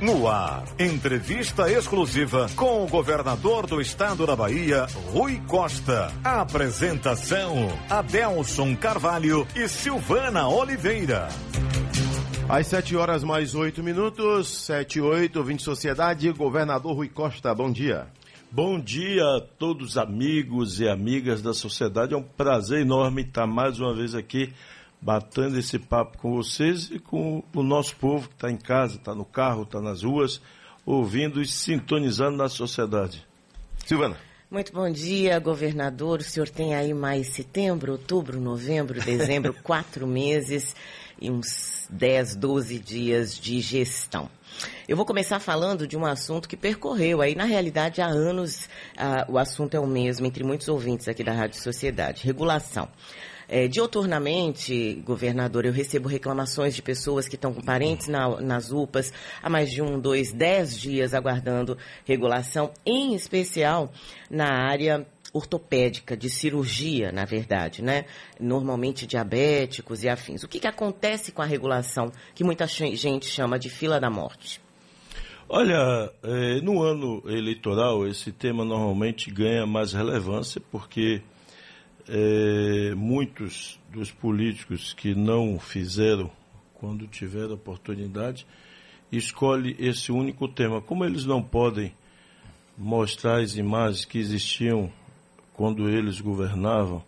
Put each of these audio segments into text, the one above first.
No ar, entrevista exclusiva com o governador do estado da Bahia, Rui Costa. Apresentação: Adelson Carvalho e Silvana Oliveira. Às 7 horas mais 8 minutos, 7 e 8, 20 Sociedade, governador Rui Costa, bom dia. Bom dia a todos os amigos e amigas da sociedade. É um prazer enorme estar mais uma vez aqui batendo esse papo com vocês e com o nosso povo que está em casa, está no carro, está nas ruas, ouvindo e sintonizando na sociedade. Silvana. Muito bom dia, governador. O senhor tem aí mais setembro, outubro, novembro, dezembro, quatro meses e uns 10, 12 dias de gestão. Eu vou começar falando de um assunto que percorreu aí, na realidade, há anos, ah, o assunto é o mesmo entre muitos ouvintes aqui da Rádio Sociedade, regulação. É, dioturnamente, governador, eu recebo reclamações de pessoas que estão com parentes na, nas UPAs há mais de um, dois, dez dias aguardando regulação, em especial na área ortopédica, de cirurgia, na verdade, né? Normalmente diabéticos e afins. O que, que acontece com a regulação que muita gente chama de fila da morte? Olha, é, no ano eleitoral esse tema normalmente ganha mais relevância porque é, muitos dos políticos que não fizeram quando tiveram oportunidade escolhe esse único tema. Como eles não podem mostrar as imagens que existiam quando eles governavam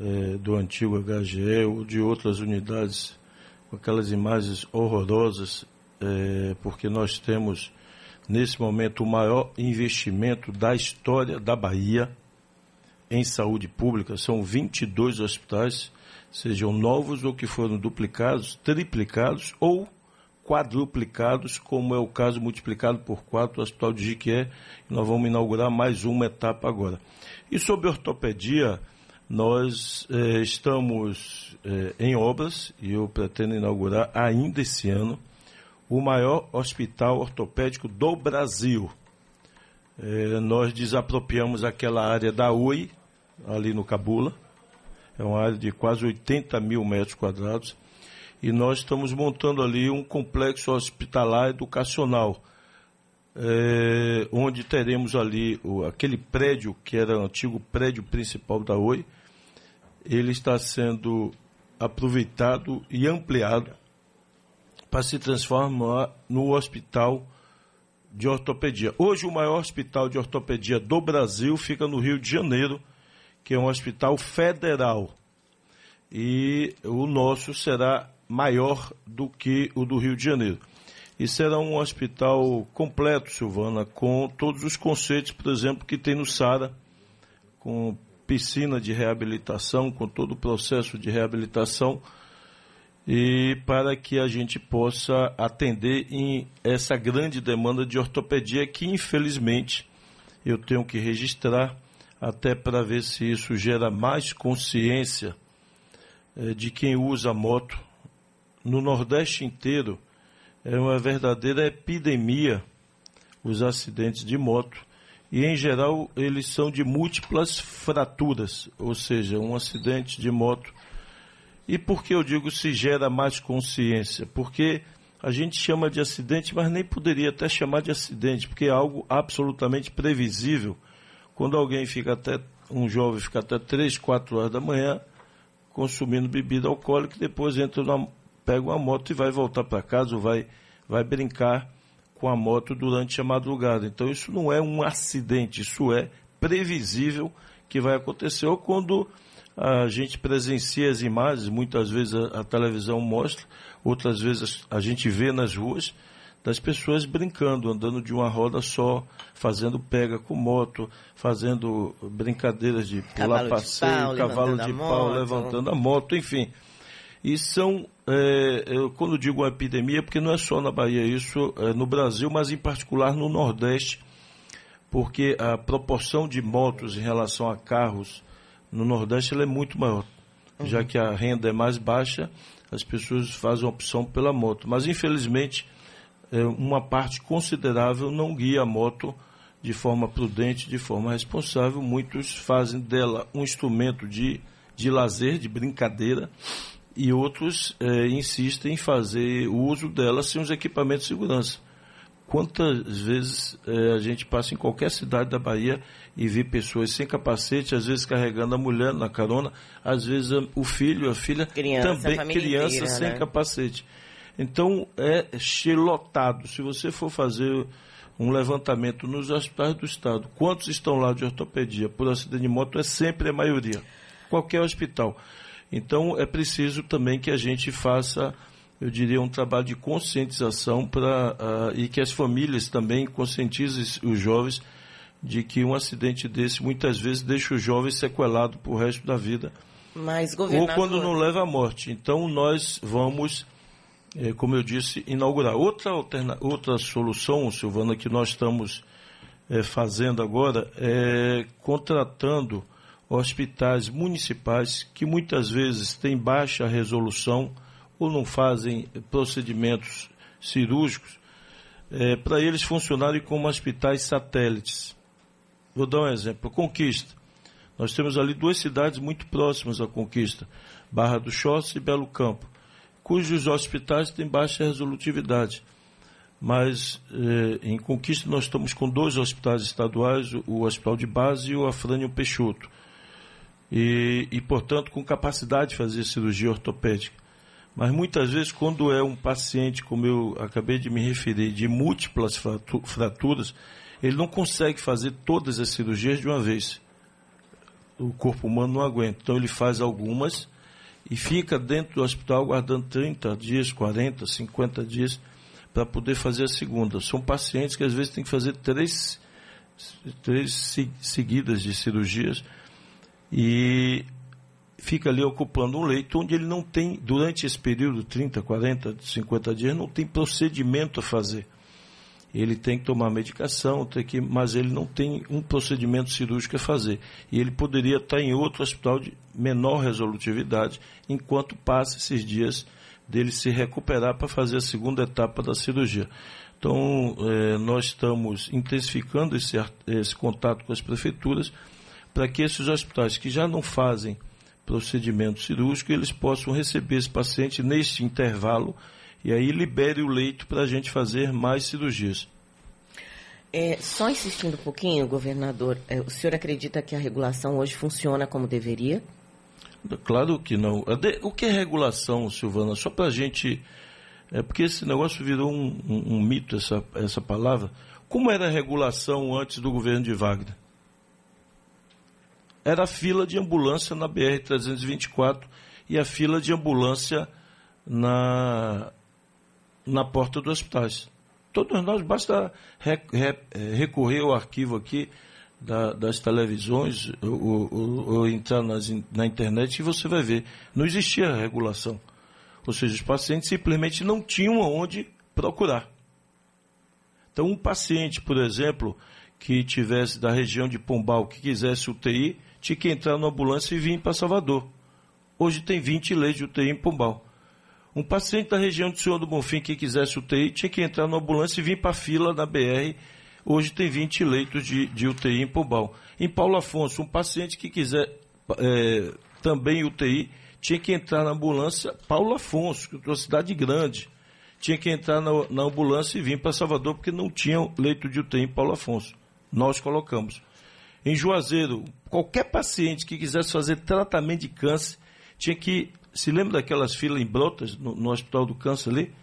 é, do antigo HGE ou de outras unidades com aquelas imagens horrorosas, é, porque nós temos nesse momento o maior investimento da história da Bahia em saúde pública, são 22 hospitais, sejam novos ou que foram duplicados, triplicados ou quadruplicados, como é o caso multiplicado por quatro do Hospital de Jiquié. Nós vamos inaugurar mais uma etapa agora. E sobre ortopedia, nós eh, estamos eh, em obras e eu pretendo inaugurar ainda esse ano o maior hospital ortopédico do Brasil. Eh, nós desapropriamos aquela área da UI, ali no Cabula. É uma área de quase 80 mil metros quadrados. E nós estamos montando ali um complexo hospitalar educacional, é, onde teremos ali o, aquele prédio que era o antigo prédio principal da Oi. Ele está sendo aproveitado e ampliado para se transformar no hospital de ortopedia. Hoje, o maior hospital de ortopedia do Brasil fica no Rio de Janeiro que é um hospital federal. E o nosso será maior do que o do Rio de Janeiro. E será um hospital completo, Silvana, com todos os conceitos, por exemplo, que tem no SARA, com piscina de reabilitação, com todo o processo de reabilitação, e para que a gente possa atender em essa grande demanda de ortopedia que, infelizmente, eu tenho que registrar, até para ver se isso gera mais consciência eh, de quem usa moto. No Nordeste inteiro é uma verdadeira epidemia os acidentes de moto e em geral eles são de múltiplas fraturas, ou seja, um acidente de moto. E por que eu digo se gera mais consciência? Porque a gente chama de acidente, mas nem poderia até chamar de acidente, porque é algo absolutamente previsível quando alguém fica até, um jovem fica até 3, 4 horas da manhã consumindo bebida alcoólica e depois entra pega uma moto e vai voltar para casa ou vai, vai brincar com a moto durante a madrugada. Então isso não é um acidente, isso é previsível que vai acontecer. Ou quando a gente presencia as imagens, muitas vezes a, a televisão mostra, outras vezes a gente vê nas ruas, das pessoas brincando, andando de uma roda só, fazendo pega com moto, fazendo brincadeiras de pular cavalo passeio, de pau, cavalo de pau, moto. levantando a moto, enfim. E são, é, eu, quando digo uma epidemia, é porque não é só na Bahia isso, é no Brasil, mas em particular no Nordeste, porque a proporção de motos em relação a carros no Nordeste é muito maior. Uhum. Já que a renda é mais baixa, as pessoas fazem opção pela moto. Mas, infelizmente, uma parte considerável não guia a moto de forma prudente, de forma responsável. Muitos fazem dela um instrumento de, de lazer, de brincadeira, e outros é, insistem em fazer o uso dela sem os equipamentos de segurança. quantas vezes é, a gente passa em qualquer cidade da Bahia e vê pessoas sem capacete, às vezes carregando a mulher na carona, às vezes o filho, a filha criança, também a criança inteira, sem né? capacete. Então é lotado. Se você for fazer um levantamento nos hospitais do estado, quantos estão lá de ortopedia por acidente de moto é sempre a maioria, qualquer hospital. Então é preciso também que a gente faça, eu diria, um trabalho de conscientização para uh, e que as famílias também conscientizem os jovens de que um acidente desse muitas vezes deixa o jovem sequelado para o resto da vida. Mas, governador... Ou quando não leva à morte. Então nós vamos, como eu disse, inaugurar. Outra, alterna... Outra solução, Silvana, que nós estamos eh, fazendo agora é contratando hospitais municipais que muitas vezes têm baixa resolução ou não fazem procedimentos cirúrgicos, é, para eles funcionarem como hospitais satélites. Vou dar um exemplo. Conquista. Nós temos ali duas cidades muito próximas à Conquista, Barra do Choça e Belo Campo, cujos hospitais têm baixa resolutividade. Mas eh, em Conquista nós estamos com dois hospitais estaduais, o Hospital de Base e o Afrânio Peixoto e, e, portanto, com capacidade de fazer cirurgia ortopédica. Mas muitas vezes, quando é um paciente, como eu acabei de me referir, de múltiplas fraturas, ele não consegue fazer todas as cirurgias de uma vez. O corpo humano não aguenta. Então, ele faz algumas e fica dentro do hospital aguardando 30 dias, 40, 50 dias para poder fazer a segunda. São pacientes que às vezes têm que fazer três, três seguidas de cirurgias e fica ali ocupando um leito onde ele não tem, durante esse período, 30, 40, 50 dias, não tem procedimento a fazer. Ele tem que tomar medicação, tem que, mas ele não tem um procedimento cirúrgico a fazer. E ele poderia estar em outro hospital de menor resolutividade, enquanto passa esses dias dele se recuperar para fazer a segunda etapa da cirurgia. Então, eh, nós estamos intensificando esse, esse contato com as prefeituras para que esses hospitais que já não fazem procedimento cirúrgico, eles possam receber esse paciente neste intervalo e aí libere o leito para a gente fazer mais cirurgias. É, só insistindo um pouquinho, governador, é, o senhor acredita que a regulação hoje funciona como deveria? Claro que não. O que é regulação, Silvana? Só para a gente. É porque esse negócio virou um, um, um mito, essa, essa palavra. Como era a regulação antes do governo de Wagner? era a fila de ambulância na BR-324 e a fila de ambulância na, na porta dos hospitais. Todos nós, basta re, recorrer ao arquivo aqui da, das televisões ou, ou, ou entrar nas, na internet e você vai ver. Não existia regulação. Ou seja, os pacientes simplesmente não tinham aonde procurar. Então, um paciente, por exemplo, que tivesse da região de Pombal, que quisesse UTI, tinha que entrar na ambulância e vir para Salvador. Hoje tem 20 leitos de UTI em Pombal. Um paciente da região do Senhor do Bonfim que quisesse UTI tinha que entrar na ambulância e vir para a fila da BR. Hoje tem 20 leitos de, de UTI em Pombal. Em Paulo Afonso, um paciente que quiser é, também UTI tinha que entrar na ambulância Paulo Afonso, que é uma cidade grande. Tinha que entrar na, na ambulância e vir para Salvador porque não tinha leito de UTI em Paulo Afonso. Nós colocamos. Em Juazeiro, qualquer paciente que quisesse fazer tratamento de câncer tinha que. Se lembra daquelas filas em Brotas, no, no Hospital do Câncer ali?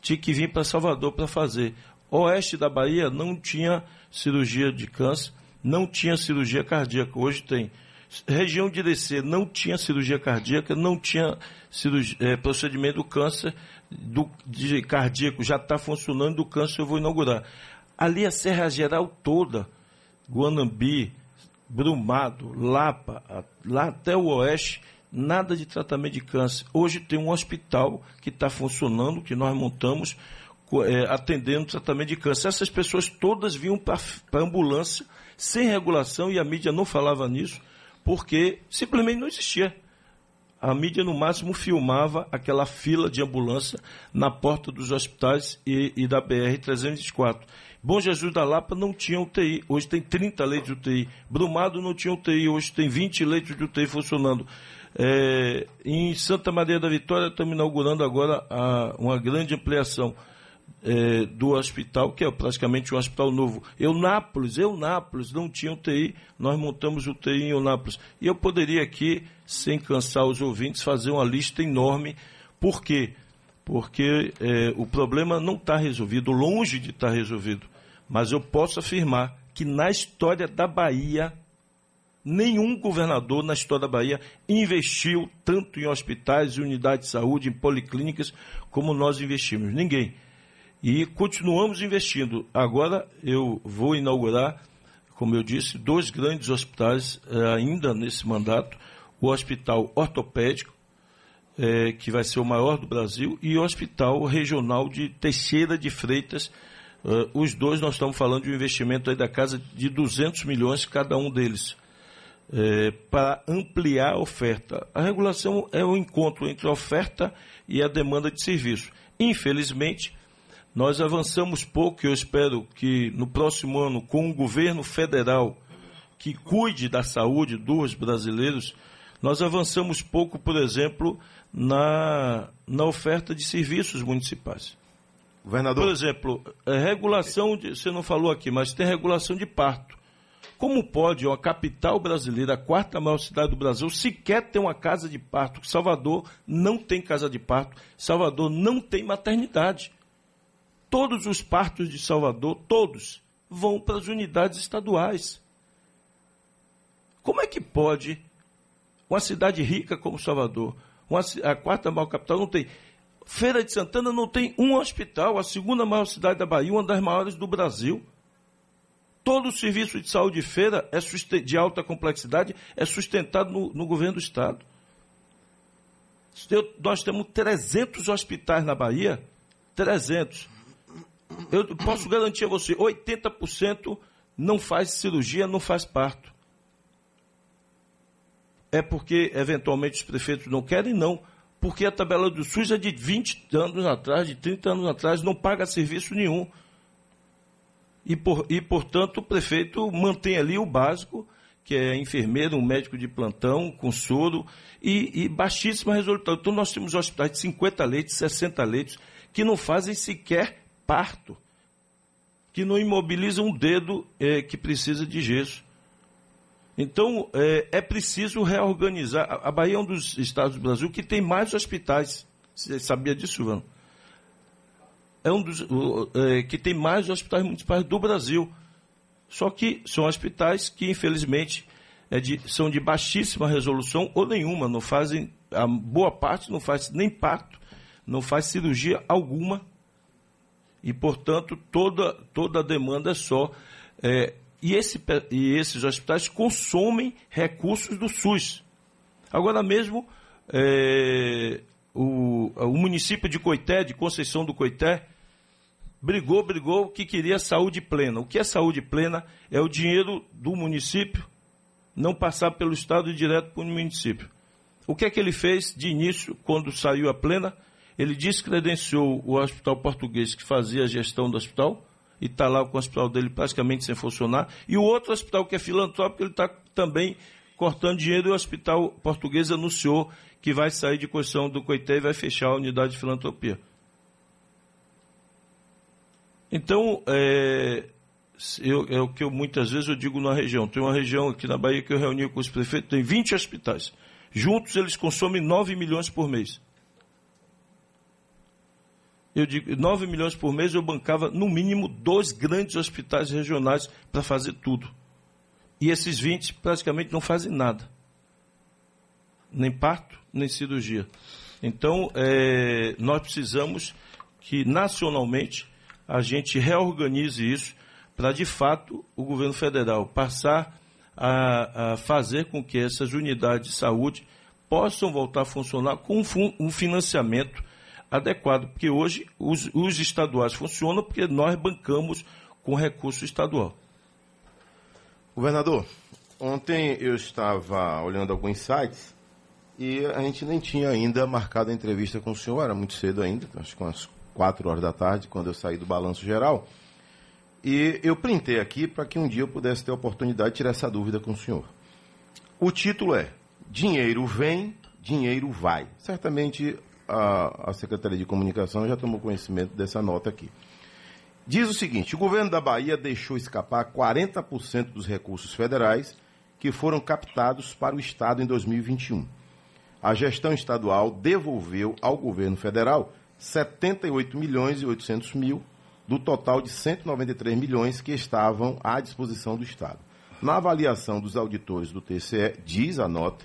Tinha que vir para Salvador para fazer. Oeste da Bahia não tinha cirurgia de câncer, não tinha cirurgia cardíaca. Hoje tem. Região de DC não tinha cirurgia cardíaca, não tinha cirurgia, é, procedimento do câncer do, de cardíaco, já está funcionando, do câncer eu vou inaugurar. Ali a Serra Geral toda, Guanambi, Brumado, Lapa, lá até o Oeste, nada de tratamento de câncer. Hoje tem um hospital que está funcionando, que nós montamos, é, atendendo tratamento de câncer. Essas pessoas todas vinham para a ambulância sem regulação e a mídia não falava nisso, porque simplesmente não existia. A mídia, no máximo, filmava aquela fila de ambulância na porta dos hospitais e, e da BR-324. Bom Jesus da Lapa não tinha UTI, hoje tem 30 leitos de UTI. Brumado não tinha UTI, hoje tem 20 leitos de UTI funcionando. É, em Santa Maria da Vitória estamos inaugurando agora a, uma grande ampliação é, do hospital, que é praticamente um hospital novo. Eunápolis, Eunápolis, não tinha UTI, nós montamos UTI em Eunápolis. E eu poderia aqui, sem cansar os ouvintes, fazer uma lista enorme. Por quê? Porque é, o problema não está resolvido, longe de estar tá resolvido. Mas eu posso afirmar que na história da Bahia, nenhum governador na história da Bahia investiu tanto em hospitais e unidades de saúde, em policlínicas, como nós investimos. Ninguém. E continuamos investindo. Agora eu vou inaugurar, como eu disse, dois grandes hospitais eh, ainda nesse mandato: o Hospital Ortopédico, eh, que vai ser o maior do Brasil, e o Hospital Regional de Teixeira de Freitas. Eh, os dois nós estamos falando de um investimento aí da casa de 200 milhões cada um deles. Para ampliar a oferta. A regulação é o encontro entre a oferta e a demanda de serviço. Infelizmente, nós avançamos pouco, eu espero que no próximo ano, com um governo federal que cuide da saúde dos brasileiros, nós avançamos pouco, por exemplo, na, na oferta de serviços municipais. Governador. Por exemplo, é, regulação de. Você não falou aqui, mas tem regulação de parto. Como pode uma capital brasileira, a quarta maior cidade do Brasil, sequer ter uma casa de parto? Salvador não tem casa de parto, Salvador não tem maternidade todos os partos de Salvador, todos, vão para as unidades estaduais. Como é que pode uma cidade rica como Salvador, uma, a quarta maior capital, não tem. Feira de Santana não tem um hospital, a segunda maior cidade da Bahia, uma das maiores do Brasil. Todo o serviço de saúde de feira é de alta complexidade é sustentado no, no governo do Estado. nós temos 300 hospitais na Bahia, 300 eu posso garantir a você, 80% não faz cirurgia, não faz parto. É porque, eventualmente, os prefeitos não querem? Não. Porque a tabela do SUS é de 20 anos atrás, de 30 anos atrás, não paga serviço nenhum. E, por, e portanto, o prefeito mantém ali o básico, que é enfermeiro, um médico de plantão, com soro, e, e baixíssima resolução. Então, nós temos hospitais de 50 leitos, 60 leitos, que não fazem sequer parto, que não imobiliza um dedo é, que precisa de gesso. Então, é, é, preciso reorganizar. A Bahia é um dos estados do Brasil que tem mais hospitais. Você sabia disso, Silvano? É um dos é, que tem mais hospitais municipais do Brasil. Só que são hospitais que, infelizmente, é de, são de baixíssima resolução ou nenhuma. Não fazem, a boa parte não faz nem parto, não faz cirurgia alguma e, portanto, toda, toda a demanda é só. É, e, esse, e esses hospitais consomem recursos do SUS. Agora mesmo, é, o, o município de Coité, de Conceição do Coité, brigou, brigou que queria saúde plena. O que é saúde plena? É o dinheiro do município não passar pelo Estado direto para o município. O que é que ele fez de início, quando saiu a plena? Ele descredenciou o hospital português que fazia a gestão do hospital e está lá com o hospital dele praticamente sem funcionar. E o outro hospital que é filantrópico, ele está também cortando dinheiro e o hospital português anunciou que vai sair de construção do Coité e vai fechar a unidade de filantropia. Então, é, eu, é o que eu muitas vezes eu digo na região. Tem uma região aqui na Bahia que eu reuni com os prefeitos, tem 20 hospitais. Juntos eles consomem 9 milhões por mês eu digo, 9 milhões por mês eu bancava no mínimo dois grandes hospitais regionais para fazer tudo. E esses 20 praticamente não fazem nada. Nem parto, nem cirurgia. Então, é, nós precisamos que nacionalmente a gente reorganize isso para, de fato, o governo federal passar a, a, fazer com que essas unidades de saúde possam voltar a funcionar com um financiamento adequado, porque hoje os, os estaduais funcionam porque nós bancamos com recurso estadual. Governador, ontem eu estava olhando alguns sites e a gente nem tinha ainda marcado a entrevista com o senhor, era muito cedo ainda, acho que umas 4 horas da tarde, quando eu saí do balanço geral. E eu printei aqui para que um dia eu pudesse ter a oportunidade de tirar essa dúvida com o senhor. O título é Dinheiro vem, dinheiro vai. Certamente a, a Secretaria de Comunicação já tomou conhecimento dessa nota aqui. Diz o seguinte: o governo da Bahia deixou escapar 40% dos recursos federais que foram captados para o Estado em 2021. A gestão estadual devolveu ao governo federal 78 milhões e 800 mil do total de 193 milhões que estavam à disposição do Estado. Na avaliação dos auditores do TCE, diz a nota,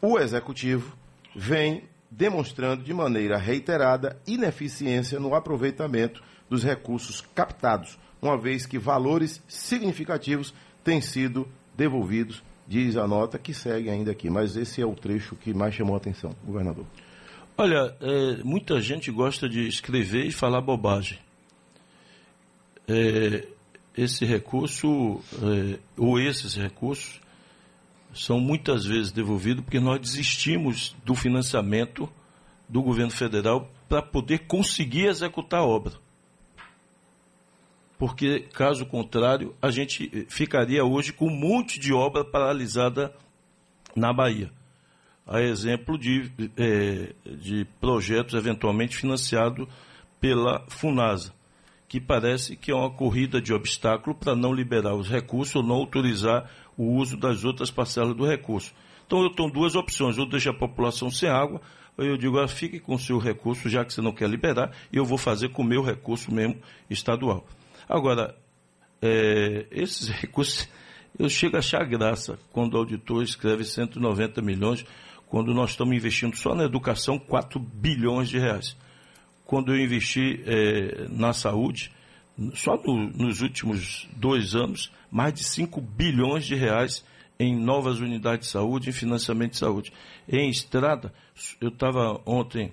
o executivo vem demonstrando de maneira reiterada ineficiência no aproveitamento dos recursos captados, uma vez que valores significativos têm sido devolvidos, diz a nota que segue ainda aqui. Mas esse é o trecho que mais chamou a atenção, governador. Olha, é, muita gente gosta de escrever e falar bobagem. É, esse recurso, é, ou esses recursos, são muitas vezes devolvidos porque nós desistimos do financiamento do governo federal para poder conseguir executar a obra. Porque, caso contrário, a gente ficaria hoje com um monte de obra paralisada na Bahia. A exemplo de, é, de projetos eventualmente financiados pela FUNASA, que parece que é uma corrida de obstáculo para não liberar os recursos ou não autorizar o uso das outras parcelas do recurso. Então eu tenho duas opções, ou deixo a população sem água, ou eu digo, ah, fique com o seu recurso, já que você não quer liberar, e eu vou fazer com o meu recurso mesmo estadual. Agora, é, esses recursos, eu chego a achar graça quando o auditor escreve 190 milhões, quando nós estamos investindo só na educação 4 bilhões de reais. Quando eu investi é, na saúde, só no, nos últimos dois anos, mais de 5 bilhões de reais em novas unidades de saúde, em financiamento de saúde. Em estrada, eu estava ontem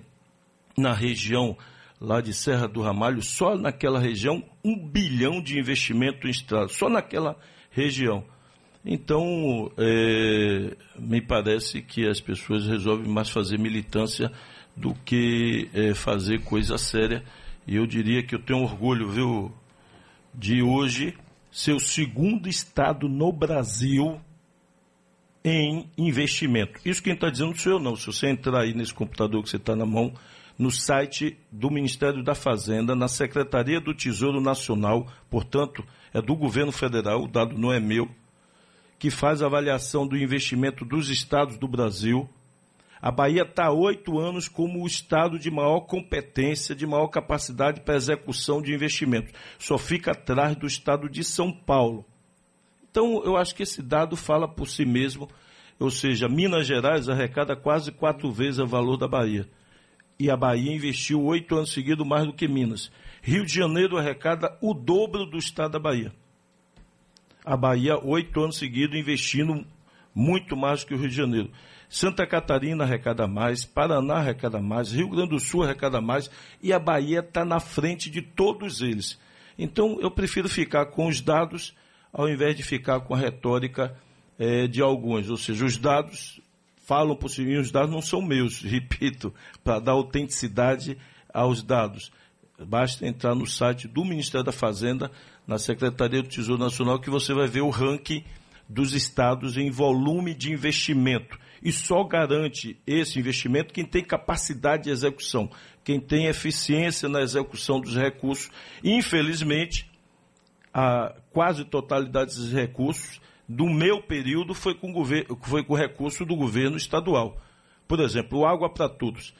na região lá de Serra do Ramalho, só naquela região, um bilhão de investimento em estrada, só naquela região. Então, é, me parece que as pessoas resolvem mais fazer militância do que é, fazer coisa séria. E eu diria que eu tenho orgulho, viu, de hoje ser o segundo estado no Brasil em investimento. Isso quem está dizendo sou eu não. Se você entrar aí nesse computador que você está na mão, no site do Ministério da Fazenda, na Secretaria do Tesouro Nacional, portanto, é do governo federal, o dado não é meu, que faz avaliação do investimento dos estados do Brasil. A Bahia está há oito anos como o estado de maior competência, de maior capacidade para execução de investimentos. Só fica atrás do estado de São Paulo. Então, eu acho que esse dado fala por si mesmo, ou seja, Minas Gerais arrecada quase quatro vezes o valor da Bahia e a Bahia investiu oito anos seguidos mais do que Minas. Rio de Janeiro arrecada o dobro do estado da Bahia. A Bahia, oito anos seguidos, investindo muito mais que o Rio de Janeiro. Santa Catarina arrecada mais, Paraná arrecada mais, Rio Grande do Sul arrecada mais e a Bahia está na frente de todos eles. Então eu prefiro ficar com os dados ao invés de ficar com a retórica é, de alguns. Ou seja, os dados falam por si, os dados não são meus, repito, para dar autenticidade aos dados. Basta entrar no site do Ministério da Fazenda, na Secretaria do Tesouro Nacional, que você vai ver o ranking dos estados em volume de investimento. E só garante esse investimento quem tem capacidade de execução, quem tem eficiência na execução dos recursos. Infelizmente, a quase totalidade desses recursos do meu período foi com, governo, foi com recurso do governo estadual. Por exemplo, o Água para Todos.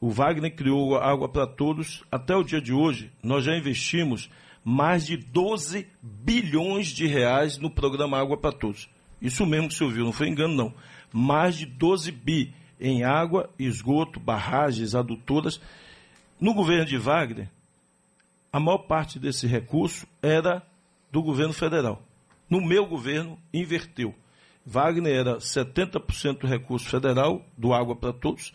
O Wagner criou Água para Todos. Até o dia de hoje, nós já investimos mais de 12 bilhões de reais no programa Água para Todos. Isso mesmo que você ouviu, não foi engano, não. Mais de 12 bi em água, esgoto, barragens, adutoras. No governo de Wagner, a maior parte desse recurso era do governo federal. No meu governo, inverteu. Wagner era 70% recurso federal, do Água para Todos.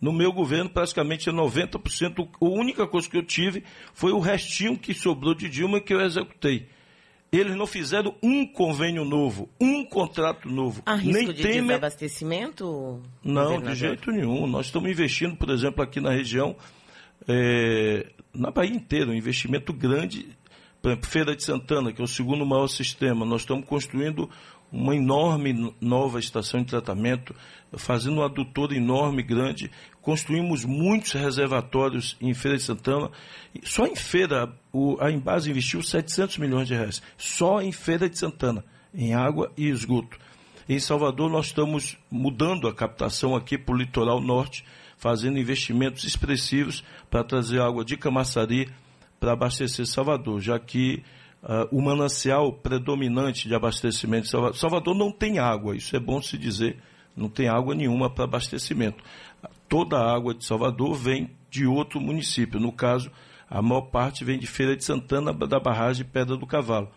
No meu governo, praticamente é 90%. A única coisa que eu tive foi o restinho que sobrou de Dilma que eu executei. Eles não fizeram um convênio novo, um contrato novo. Há risco Nem de Temer... desabastecimento? Não, de jeito nenhum. Nós estamos investindo, por exemplo, aqui na região, é... na Bahia inteira, um investimento grande por exemplo, Feira de Santana, que é o segundo maior sistema, nós estamos construindo uma enorme nova estação de tratamento, fazendo uma adutora enorme, grande. Construímos muitos reservatórios em Feira de Santana. Só em Feira, a Embase investiu 700 milhões de reais. Só em Feira de Santana, em água e esgoto. Em Salvador, nós estamos mudando a captação aqui para o litoral norte, fazendo investimentos expressivos para trazer água de Camaçari para abastecer Salvador, já que uh, o manancial predominante de abastecimento de Salvador, Salvador não tem água, isso é bom se dizer, não tem água nenhuma para abastecimento. Toda a água de Salvador vem de outro município, no caso, a maior parte vem de Feira de Santana, da barragem Pedra do Cavalo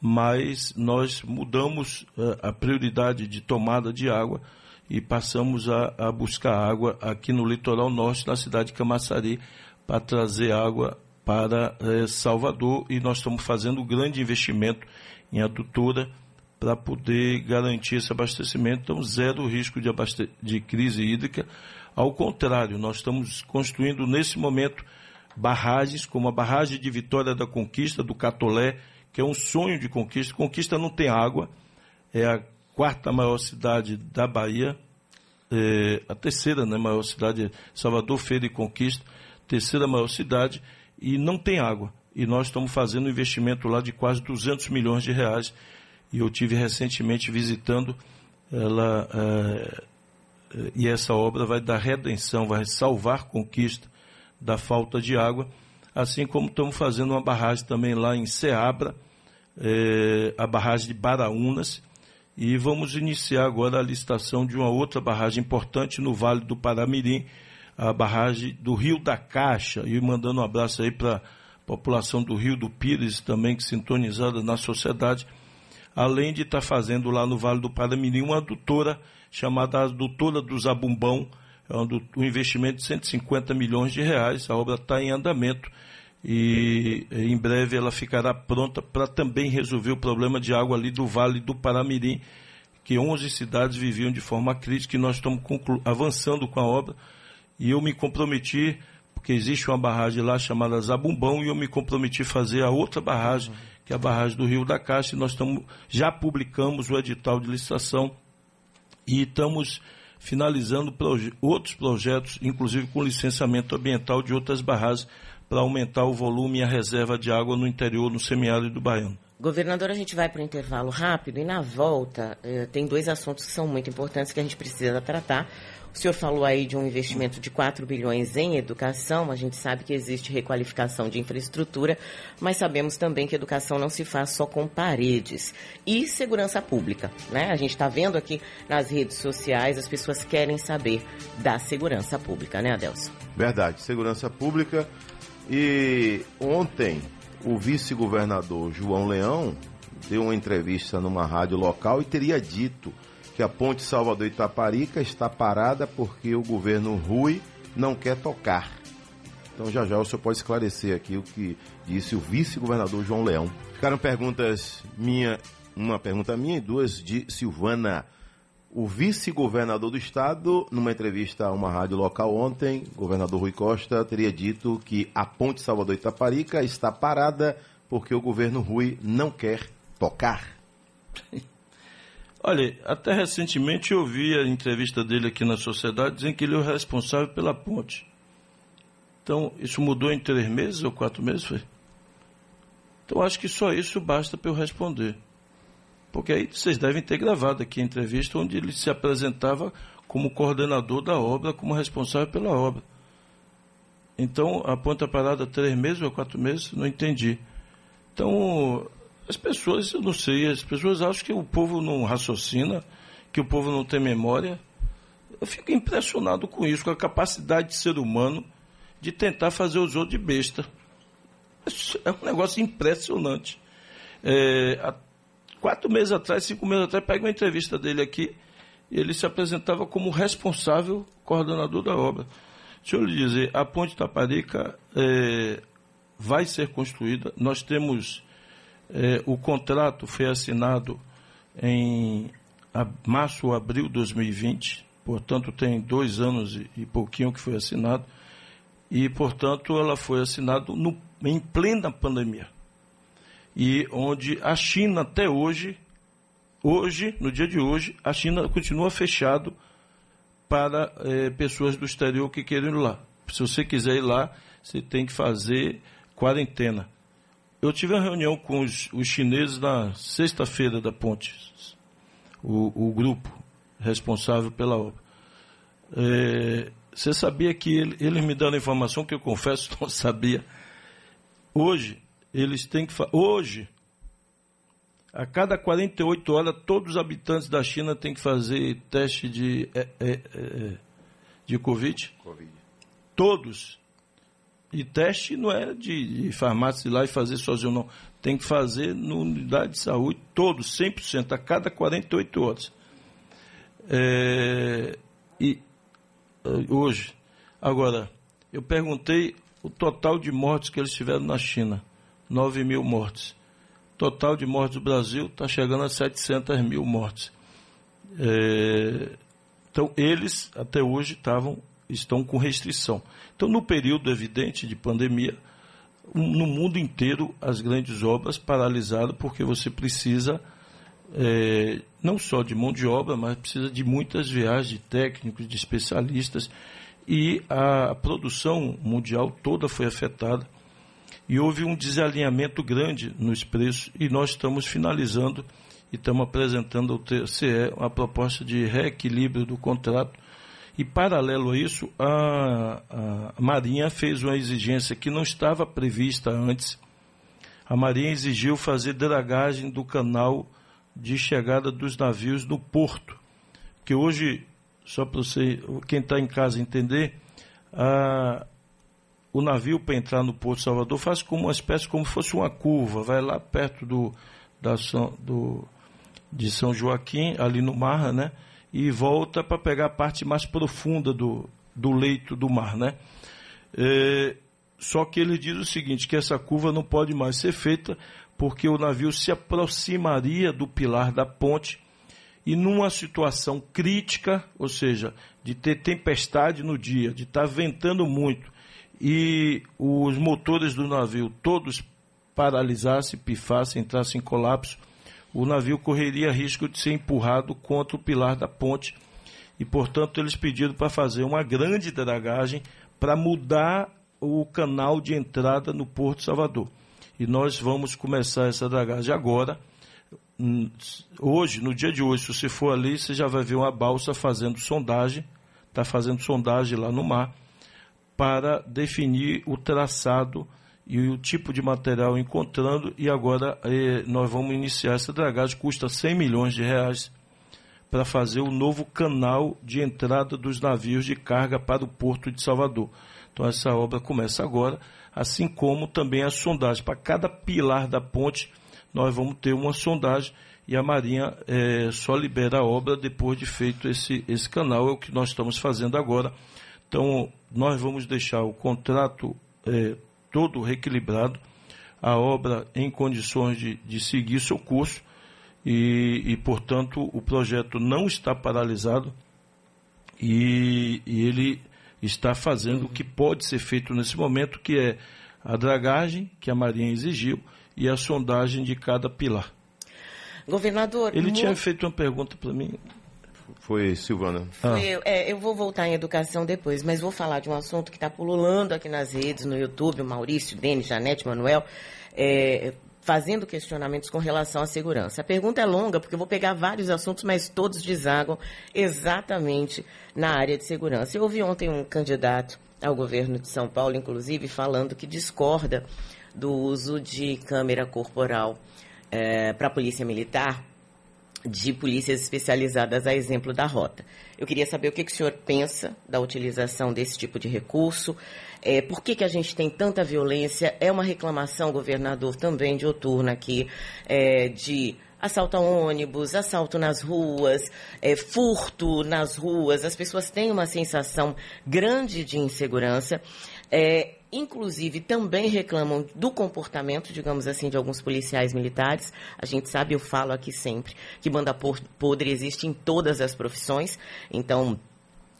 mas nós mudamos uh, a prioridade de tomada de água e passamos a, a, buscar água aqui no litoral norte, na cidade de Camaçari, para trazer água para uh, Salvador e nós estamos fazendo um grande investimento em adutora para poder garantir esse abastecimento, então zero risco de, de crise hídrica. Ao contrário, nós estamos construindo nesse momento barragens, como a barragem de Vitória da Conquista, do Catolé, que é um sonho de conquista. Conquista não tem água, é a quarta maior cidade da Bahia, é a terceira né, maior cidade, Salvador, Feira e Conquista, terceira maior cidade, e não tem água. E nós estamos fazendo um investimento lá de quase 200 milhões de reais. E eu tive recentemente visitando ela, é, e essa obra vai dar redenção, vai salvar Conquista da falta de água, assim como estamos fazendo uma barragem também lá em Ceabra, é, a barragem de Baraunas e vamos iniciar agora a licitação de uma outra barragem importante no Vale do Paramirim, a barragem do Rio da Caixa. E mandando um abraço aí para a população do Rio do Pires também, que sintonizada na sociedade, além de estar tá fazendo lá no Vale do Paramirim uma adutora chamada Adutora do Zabumbão, é um, investimento de 150 milhões de reais, a obra está em andamento e em breve ela ficará pronta para também resolver o problema de água ali do Vale do Paramirim, que 11 cidades viviam de forma crítica e nós estamos avançando com a obra. E eu me comprometi, porque existe uma barragem lá chamada Zabumbão, e eu me comprometi a fazer a outra barragem, que é a barragem do Rio da Caixa, e nós estamos, já publicamos o edital de licitação e estamos finalizando proje outros projetos, inclusive com licenciamento ambiental de outras barragens para aumentar o volume e a reserva de água no interior, no semiárido do Baiano. Governador, a gente vai para o intervalo rápido e na volta eh, tem dois assuntos que são muito importantes que a gente precisa tratar. O senhor falou aí de um investimento de 4 bilhões em educação. A gente sabe que existe requalificação de infraestrutura, mas sabemos também que educação não se faz só com paredes. E segurança pública, né? A gente está vendo aqui nas redes sociais, as pessoas querem saber da segurança pública, né, Adelson? Verdade. Segurança pública e ontem, o vice-governador João Leão deu uma entrevista numa rádio local e teria dito que a ponte Salvador Itaparica está parada porque o governo Rui não quer tocar. Então já já o senhor pode esclarecer aqui o que disse o vice-governador João Leão. Ficaram perguntas minha, uma pergunta minha e duas de Silvana o vice-governador do estado, numa entrevista a uma rádio local ontem, governador Rui Costa teria dito que a ponte Salvador Itaparica está parada porque o governo Rui não quer tocar. Olha, até recentemente eu vi a entrevista dele aqui na sociedade dizendo que ele é o responsável pela ponte. Então, isso mudou em três meses ou quatro meses, foi? Então, acho que só isso basta para eu responder. Porque aí vocês devem ter gravado aqui a entrevista onde ele se apresentava como coordenador da obra, como responsável pela obra. Então, a ponta parada três meses ou quatro meses, não entendi. Então, as pessoas, eu não sei, as pessoas acham que o povo não raciocina, que o povo não tem memória. Eu fico impressionado com isso, com a capacidade de ser humano de tentar fazer os outros de besta. É um negócio impressionante. É, quatro meses atrás, cinco meses atrás, pega uma entrevista dele aqui, ele se apresentava como responsável coordenador da obra. Deixa eu lhe dizer, a ponte Taparica é, vai ser construída. Nós temos é, o contrato foi assinado em março ou abril de 2020, portanto tem dois anos e, e pouquinho que foi assinado, e portanto ela foi assinada em plena pandemia e onde a China até hoje Hoje, no dia de hoje, a China continua fechado para é, pessoas do exterior que querem ir lá. Se você quiser ir lá, você tem que fazer quarentena. Eu tive uma reunião com os, os chineses na sexta-feira da ponte, o, o, grupo responsável pela obra. É, você sabia que ele, eles me dando informação que eu confesso não sabia. Hoje, eles têm que. Hoje, a cada 48 horas, todos os habitantes da China têm que fazer teste de, é, é, é, de Covid. Covid. Todos. E teste não é de, de farmácia ir lá e fazer sozinho, não. Tem que fazer na unidade de saúde, todos, 100%, a cada 48 horas. É, e é, hoje, agora, eu perguntei o total de mortes que eles tiveram na China. 9 mil mortes total de mortes do Brasil está chegando a 700 mil mortes. É, então, eles, até hoje, estavam, estão com restrição. Então, no período evidente de pandemia, no mundo inteiro, as grandes obras paralisaram, porque você precisa é, não só de mão de obra, mas precisa de muitas viagens de técnicos, de especialistas, e a produção mundial toda foi afetada e houve um desalinhamento grande nos preços e nós estamos finalizando e estamos apresentando ao TCE uma proposta de reequilíbrio do contrato e paralelo a isso a, a Marinha fez uma exigência que não estava prevista antes a Marinha exigiu fazer dragagem do canal de chegada dos navios no porto que hoje só para você quem está em casa entender a o navio para entrar no Porto Salvador faz como uma espécie como fosse uma curva, vai lá perto do, da do, de São Joaquim, ali no mar, né? E volta para pegar a parte mais profunda do, do leito do mar, né? É, só que ele diz o seguinte, que essa curva não pode mais ser feita porque o navio se aproximaria do pilar da ponte e numa situação crítica, ou seja, de ter tempestade no dia, de estar tá ventando muito, e os motores do navio todos paralisassem, pifassem, entrassem em colapso, o navio correria risco de ser empurrado contra o pilar da ponte e, portanto, eles pediram para fazer uma grande dragagem para mudar o canal de entrada no Porto Salvador. E nós vamos começar essa dragagem agora. Hum, hoje, no dia de hoje, se você for ali, você já vai ver uma balsa fazendo sondagem, está fazendo sondagem lá no mar para definir o traçado e o tipo de material encontrando e agora eh, nós vamos iniciar essa dragagem, custa 100 milhões de reais para fazer o novo canal de entrada dos navios de carga para o Porto de Salvador. Então essa obra começa agora, assim como também a sondagem. Para cada pilar da ponte, nós vamos ter uma sondagem e a Marinha eh, só libera a obra depois de feito esse, esse canal. É o que nós estamos fazendo agora então, nós vamos deixar o contrato é, todo reequilibrado, a obra em condições de, de seguir seu curso e, e, portanto, o projeto não está paralisado e, e ele está fazendo o que pode ser feito nesse momento, que é a dragagem que a Marinha exigiu e a sondagem de cada pilar. Governador. Ele tinha feito uma pergunta para mim. Foi Silvana. Ah. Eu, é, eu vou voltar em educação depois, mas vou falar de um assunto que está pululando aqui nas redes, no YouTube, o Maurício, Denis, Janete, Manuel, é, fazendo questionamentos com relação à segurança. A pergunta é longa, porque eu vou pegar vários assuntos, mas todos desagam exatamente na área de segurança. Eu ouvi ontem um candidato ao governo de São Paulo, inclusive, falando que discorda do uso de câmera corporal é, para a polícia militar de polícias especializadas, a exemplo da rota. Eu queria saber o que, que o senhor pensa da utilização desse tipo de recurso, é, por que, que a gente tem tanta violência? É uma reclamação, governador, também de outurno aqui, é, de assalto a ônibus, assalto nas ruas, é, furto nas ruas. As pessoas têm uma sensação grande de insegurança. É, inclusive também reclamam do comportamento, digamos assim, de alguns policiais militares. A gente sabe, eu falo aqui sempre, que banda podre existe em todas as profissões. Então,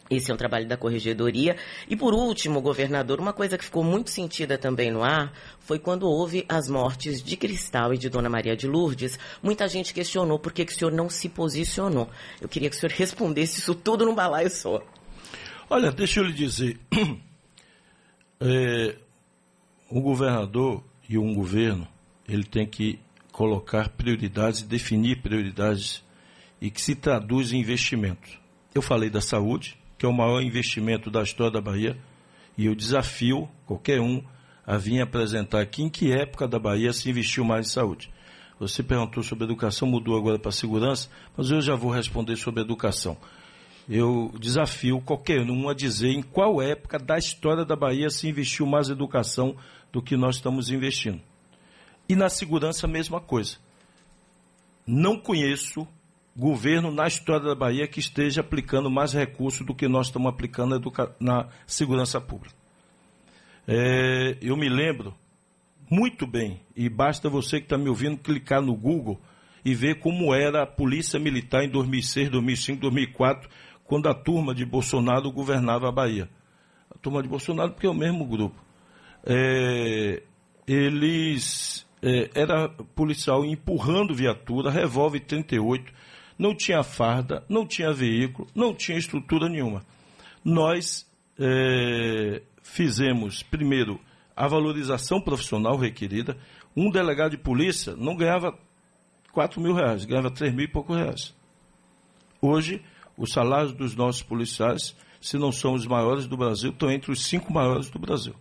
Esse é um trabalho da corregedoria. E por último, governador, uma coisa que ficou muito sentida também no ar foi quando houve as mortes de Cristal e de Dona Maria de Lourdes. Muita gente questionou por que, que o senhor não se posicionou. Eu queria que o senhor respondesse isso tudo num balaio só. Olha, deixa eu lhe dizer. É, um governador e um governo, ele tem que colocar prioridades definir prioridades e que se traduz em investimentos. Eu falei da saúde, que é o maior investimento da história da Bahia, e eu desafio qualquer um a vir apresentar aqui em que época da Bahia se investiu mais em saúde. Você perguntou sobre educação, mudou agora para segurança, mas eu já vou responder sobre educação. Eu desafio qualquer um a dizer em qual época da história da Bahia se investiu mais educação do que nós estamos investindo. E na segurança, a mesma coisa. Não conheço governo na história da Bahia que esteja aplicando mais recursos do que nós estamos aplicando na segurança pública. É, eu me lembro muito bem, e basta você que está me ouvindo clicar no Google e ver como era a Polícia Militar em 2006, 2005, 2004, quando a turma de Bolsonaro governava a Bahia. A turma de Bolsonaro, porque é o mesmo grupo. É, eles. É, era policial empurrando viatura, revólver 38, não tinha farda, não tinha veículo, não tinha estrutura nenhuma. Nós é, fizemos, primeiro, a valorização profissional requerida. Um delegado de polícia não ganhava 4 mil reais, ganhava 3 mil e poucos reais. Hoje, os salários dos nossos policiais, se não são os maiores do Brasil, estão entre os cinco maiores do Brasil.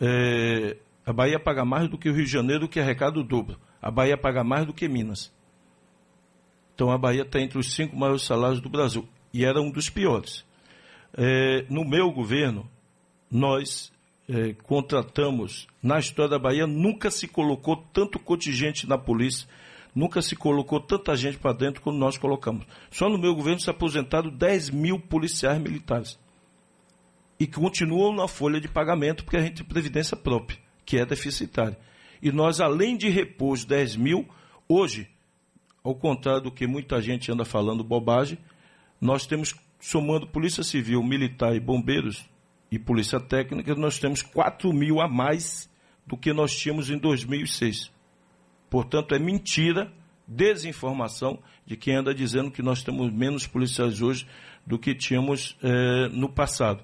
É, a Bahia paga mais do que o Rio de Janeiro, que arrecada o dobro. A Bahia paga mais do que Minas. Então a Bahia está entre os cinco maiores salários do Brasil. E era um dos piores. É, no meu governo, nós é, contratamos, na história da Bahia, nunca se colocou tanto contingente na polícia, nunca se colocou tanta gente para dentro como nós colocamos. Só no meu governo se aposentaram 10 mil policiais militares. E continuam na folha de pagamento, porque a gente tem previdência própria, que é deficitária. E nós, além de repor os 10 mil, hoje ao contrário do que muita gente anda falando bobagem, nós temos, somando Polícia Civil, Militar e Bombeiros e Polícia Técnica, nós temos 4 mil a mais do que nós tínhamos em 2006. Portanto, é mentira, desinformação de quem anda dizendo que nós temos menos policiais hoje do que tínhamos eh, no passado.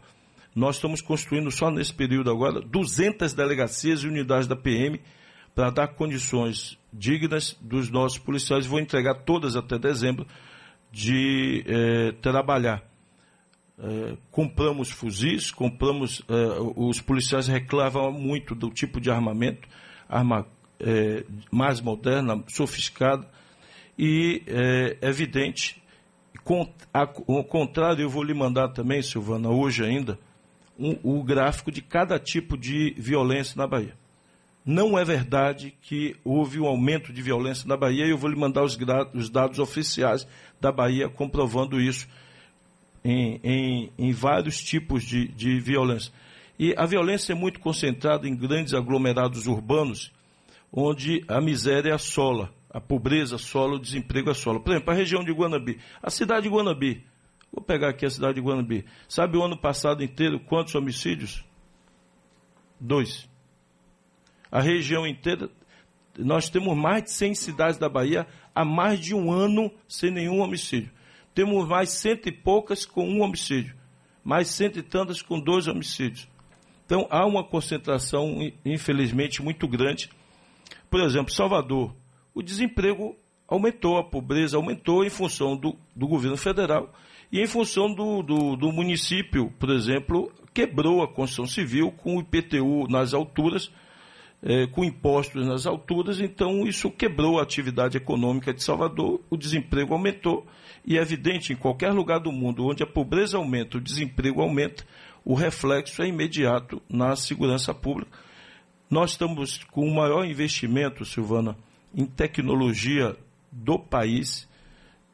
Nós estamos construindo só nesse período agora 200 delegacias e unidades da PM para dar condições dignas dos nossos policiais. Vou entregar todas até dezembro de é, trabalhar. É, compramos fuzis, compramos. É, os policiais reclamavam muito do tipo de armamento, arma mais moderna, sofisticada, e é evidente. ao contrário, eu vou lhe mandar também, Silvana, hoje ainda, um, o gráfico de cada tipo de violência na Bahia. Não é verdade que houve um aumento de violência na Bahia e eu vou lhe mandar os, os dados oficiais da Bahia comprovando isso em, em, em vários tipos de, de violência. E a violência é muito concentrada em grandes aglomerados urbanos, onde a miséria assola, a pobreza assola, o desemprego assola. Por exemplo, a região de Guanabi, a cidade de Guanabi. Vou pegar aqui a cidade de Guanabi. Sabe o ano passado inteiro quantos homicídios? Dois a região inteira. Nós temos mais de 100 cidades da Bahia há mais de um ano sem nenhum homicídio. Temos mais cento e poucas com um homicídio, mais cento e tantas com dois homicídios. Então há uma concentração, infelizmente, muito grande. Por exemplo, Salvador, o desemprego aumentou, a pobreza aumentou em função do, do governo federal e em função do, do, do município, por exemplo, quebrou a Constituição Civil com o IPTU nas alturas é, com impostos nas alturas, então isso quebrou a atividade econômica de Salvador, o desemprego aumentou, e é evidente, em qualquer lugar do mundo onde a pobreza aumenta, o desemprego aumenta, o reflexo é imediato na segurança pública. Nós estamos com o maior investimento, Silvana, em tecnologia do país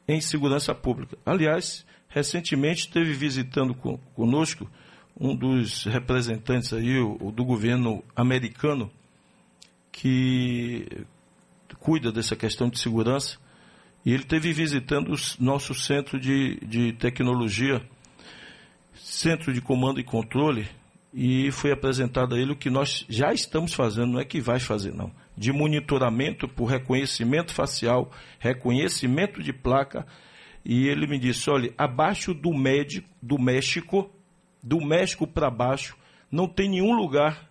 em segurança pública. Aliás, recentemente esteve visitando conosco um dos representantes aí, do governo americano, que cuida dessa questão de segurança E ele esteve visitando o nosso centro de, de tecnologia, centro de comando e controle, e foi apresentado a ele o que nós já estamos fazendo, não é que vai fazer, não. De monitoramento por reconhecimento facial, reconhecimento de placa. E ele me disse: olha, abaixo do, médico, do México, do México para baixo, não tem nenhum lugar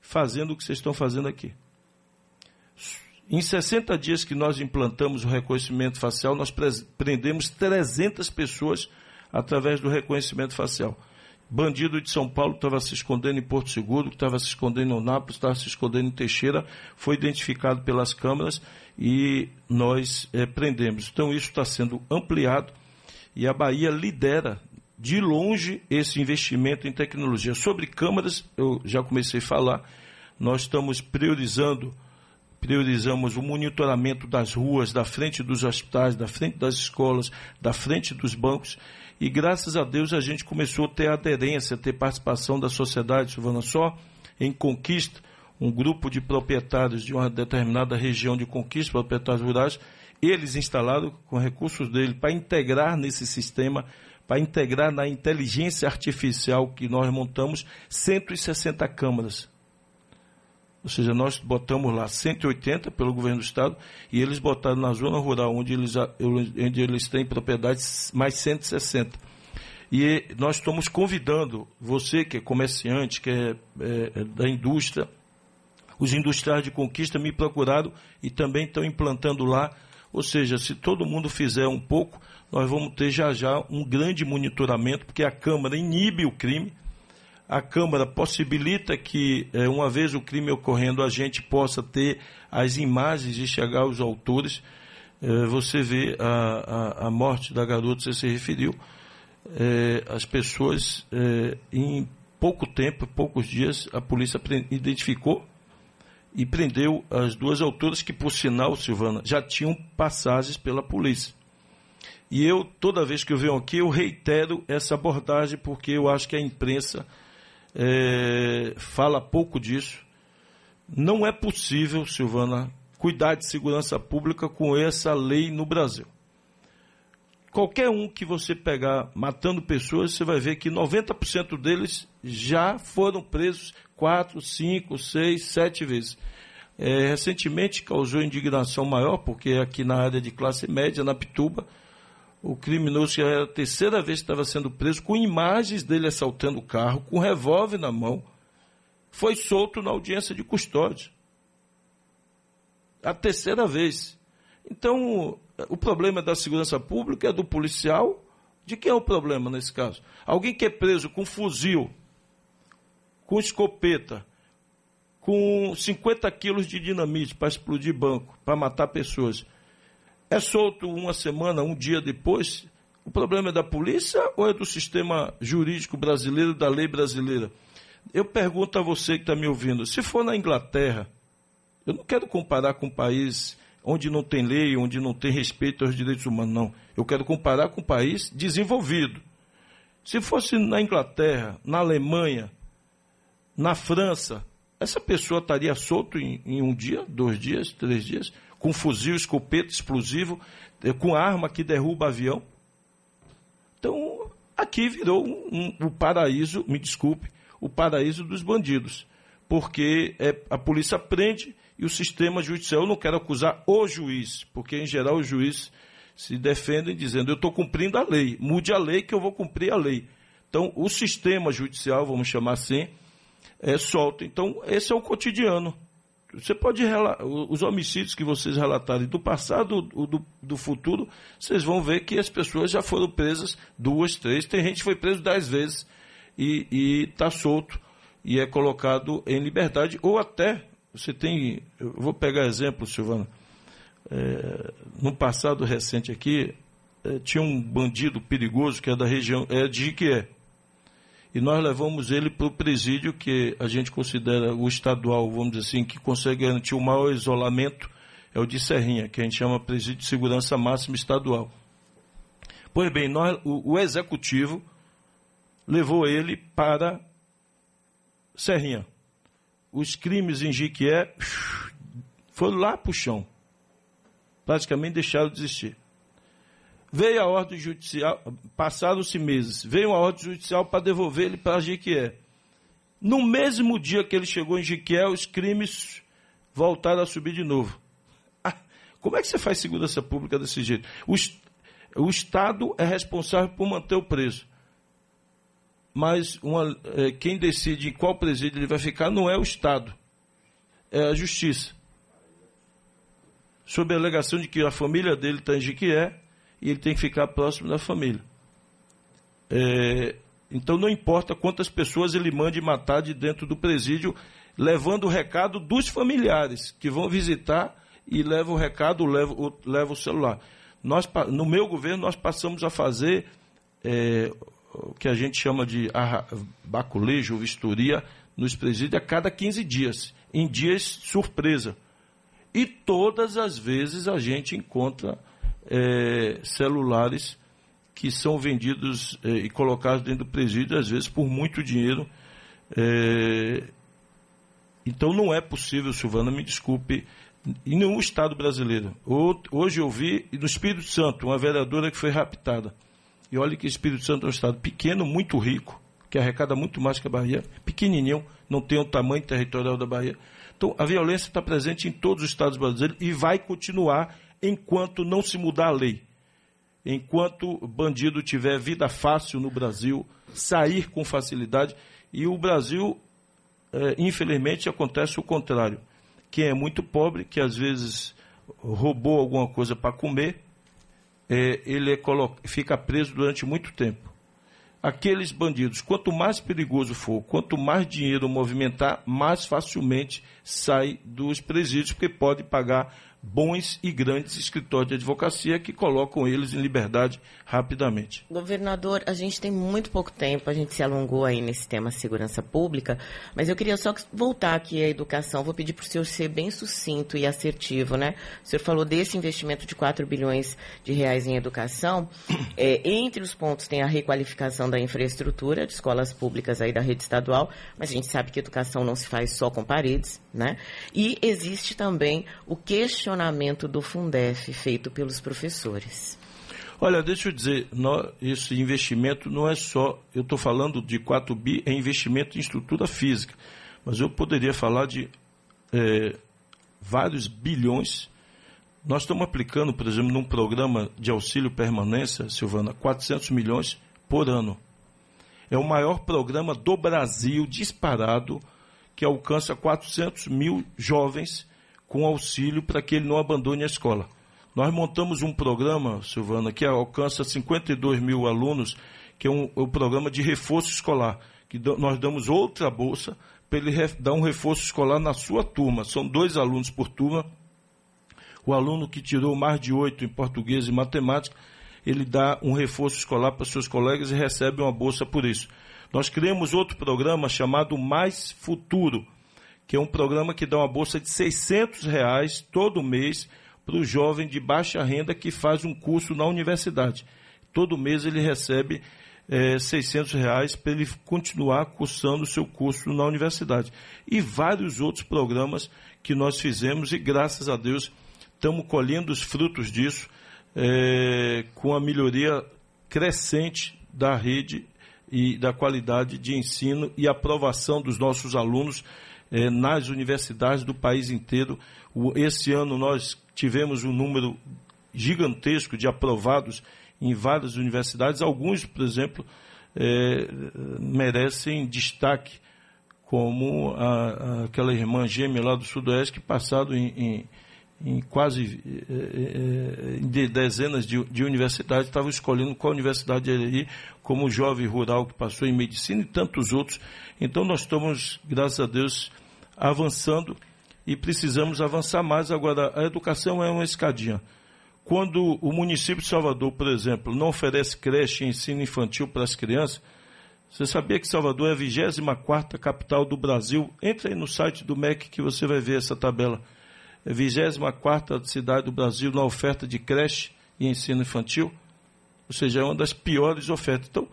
fazendo o que vocês estão fazendo aqui. Em 60 dias que nós implantamos o reconhecimento facial, nós prendemos 300 pessoas através do reconhecimento facial. Bandido de São Paulo estava se escondendo em Porto Seguro, estava se escondendo em Nápoles, estava se escondendo em Teixeira, foi identificado pelas câmeras e nós é, prendemos. Então isso está sendo ampliado e a Bahia lidera de longe esse investimento em tecnologia. Sobre câmeras, eu já comecei a falar, nós estamos priorizando priorizamos o monitoramento das ruas, da frente dos hospitais, da frente das escolas, da frente dos bancos. E graças a Deus a gente começou a ter aderência, a ter participação da sociedade, Silvana, só em conquista, um grupo de proprietários de uma determinada região de conquista, proprietários rurais, eles instalaram com recursos dele para integrar nesse sistema, para integrar na inteligência artificial que nós montamos 160 câmaras ou seja, nós botamos lá 180 pelo governo do estado e eles botaram na zona rural, onde eles, onde eles têm propriedades, mais 160. E nós estamos convidando você que é comerciante, que é, é, é da indústria, os industriais de conquista me procuraram e também estão implantando lá. Ou seja, se todo mundo fizer um pouco, nós vamos ter já já um grande monitoramento, porque a Câmara inibe o crime a Câmara possibilita que, é, uma vez o crime ocorrendo, a gente possa ter as imagens e chegar aos autores. É, você vê a, a, a, morte da garota, você se referiu. É, as pessoas, em pouco tempo, poucos dias, a polícia identificou e prendeu as duas autoras que, por sinal, Silvana, já tinham passagens pela polícia. E eu, toda vez que eu venho aqui, eu reitero essa abordagem, porque eu acho que a imprensa é, fala pouco disso. Não é possível, Silvana, cuidar de segurança pública com essa lei no Brasil. Qualquer um que você pegar matando pessoas, você vai ver que 90% deles já foram presos quatro, cinco, seis, sete vezes. É, recentemente causou indignação maior, porque aqui na área de classe média, na Pituba, o criminoso já era a terceira vez que estava sendo preso, com imagens dele assaltando o carro, com revólver na mão. Foi solto na audiência de custódia. A terceira vez. Então, o problema da segurança pública é do policial. De quem é o problema nesse caso? Alguém que é preso com fuzil, com escopeta, com 50 quilos de dinamite para explodir banco, para matar pessoas é solto uma semana, um dia depois, o problema é da polícia ou é do sistema jurídico brasileiro, da lei brasileira? Eu pergunto a você que está me ouvindo: se for na Inglaterra, eu não quero comparar com um país onde não tem lei, onde não tem respeito aos direitos humanos, não. Eu quero comparar com um país desenvolvido. Se fosse na Inglaterra, na Alemanha, na França, essa pessoa estaria solto em, em um dia, dois dias, três dias com fuzil, escopeta, explosivo, eh, com arma que derruba avião. Então, aqui virou um, um, um paraíso, me desculpe, o paraíso dos bandidos. Porque é, a polícia prende e o sistema judicial, eu não quero acusar o juiz, porque em geral os juízes se defendem dizendo eu estou cumprindo a lei, mude a lei que eu vou cumprir a lei. Então, o sistema judicial, vamos chamar assim, é solto. Então, esse é o cotidiano. Você pode os homicídios que vocês relatarem do passado, do, do, futuro, vocês vão ver que as pessoas já foram presas duas, três, tem gente que foi preso dez vezes e está solto e é colocado em liberdade, ou até, você tem, eu vou pegar exemplo, Silvana, é, no passado recente aqui, é, tinha um bandido perigoso que é da região, é de Iquié, e nós levamos ele para o presídio que a gente considera o estadual, vamos dizer assim, que consegue garantir o maior isolamento, é o de Serrinha, que a gente chama presídio de segurança máxima estadual. Pois bem, nós, o, o executivo levou ele para Serrinha. Os crimes em Jiquié foram lá para o chão. praticamente deixaram de existir. Veio a ordem judicial, passaram-se meses, veio a ordem judicial para devolver ele para Jiquié. No mesmo dia que ele chegou em Jiquié, os crimes voltaram a subir de novo. Ah, como é que você faz segurança pública desse jeito? O, o Estado é responsável por manter o preso. Mas uma, é, quem decide em qual presídio ele vai ficar não é o Estado, é a Justiça. Sob a alegação de que a família dele está em Jiquié, e ele tem que ficar próximo da família. É, então não importa quantas pessoas ele mande matar de dentro do presídio, levando o recado dos familiares que vão visitar e leva o recado, leva, o, leva o celular. Nós, no meu governo, nós passamos a fazer é, o que a gente chama de baculejo, vistoria, nos presídios a cada 15 dias, em dias surpresa. E todas as vezes a gente encontra é, celulares que são vendidos é, e colocados dentro do presídio, às vezes por muito dinheiro. É, então não é possível, Silvana, me desculpe, em nenhum estado brasileiro. Hoje eu vi no Espírito Santo uma vereadora que foi raptada. E olha que Espírito Santo é um estado pequeno, muito rico, que arrecada muito mais que a Bahia, pequenininho, não tem o tamanho territorial da Bahia. Então a violência está presente em todos os estados brasileiros e vai continuar enquanto não se mudar a lei. Enquanto bandido tiver vida fácil no Brasil, sair com facilidade. E o Brasil, é, infelizmente, acontece o contrário. Quem é muito pobre, que às vezes roubou alguma coisa para comer, é, ele é fica preso durante muito tempo. Aqueles bandidos, quanto mais perigoso for, quanto mais dinheiro movimentar, mais facilmente sai dos presídios, porque pode pagar bons e grandes escritórios de advocacia que colocam eles em liberdade rapidamente. Governador, a gente tem muito pouco tempo, a gente se alongou aí nesse tema segurança pública, mas eu queria só voltar aqui à educação. Vou pedir para o senhor ser bem sucinto e assertivo, né? O senhor falou desse investimento de 4 bilhões de reais em educação. É, entre os pontos tem a requalificação da infraestrutura de escolas públicas aí da rede estadual, mas a gente sabe que educação não se faz só com paredes, né? E existe também o questionamento questionamento do Fundef feito pelos professores. Olha, deixa eu dizer, nós, esse investimento não é só, eu estou falando de 4 bi, é investimento em estrutura física, mas eu poderia falar de é, vários bilhões. Nós estamos aplicando, por exemplo, num programa de auxílio permanência, Silvana, 400 milhões por ano. É o maior programa do Brasil disparado, que alcança 400 mil jovens com auxílio para que ele não abandone a escola. Nós montamos um programa, Silvana, que alcança 52 mil alunos, que é um, um programa de reforço escolar, que nós damos outra bolsa para ele dar um reforço escolar na sua turma. São dois alunos por turma. O aluno que tirou mais de oito em português e matemática, ele dá um reforço escolar para seus colegas e recebe uma bolsa por isso. Nós criamos outro programa chamado Mais Futuro, que é um programa que dá uma bolsa de 600 reais todo mês para o jovem de baixa renda que faz um curso na universidade. Todo mês ele recebe é, 600 reais para ele continuar cursando o seu curso na universidade. E vários outros programas que nós fizemos e graças a Deus estamos colhendo os frutos disso é, com a melhoria crescente da rede e da qualidade de ensino e aprovação dos nossos alunos é, nas universidades do país inteiro. O, esse ano nós tivemos um número gigantesco de aprovados em várias universidades. Alguns, por exemplo, é, merecem destaque, como a, a, aquela irmã gêmea lá do Sudoeste, que passado em, em, em quase é, de dezenas de, de universidades, estava escolhendo qual universidade ir, como o jovem rural que passou em medicina e tantos outros. Então nós estamos, graças a Deus, avançando e precisamos avançar mais. Agora, a educação é uma escadinha. Quando o município de Salvador, por exemplo, não oferece creche e ensino infantil para as crianças, você sabia que Salvador é a 24 capital do Brasil? Entre aí no site do MEC que você vai ver essa tabela. É a 24 cidade do Brasil na oferta de creche e ensino infantil. Ou seja, é uma das piores ofertas. Então,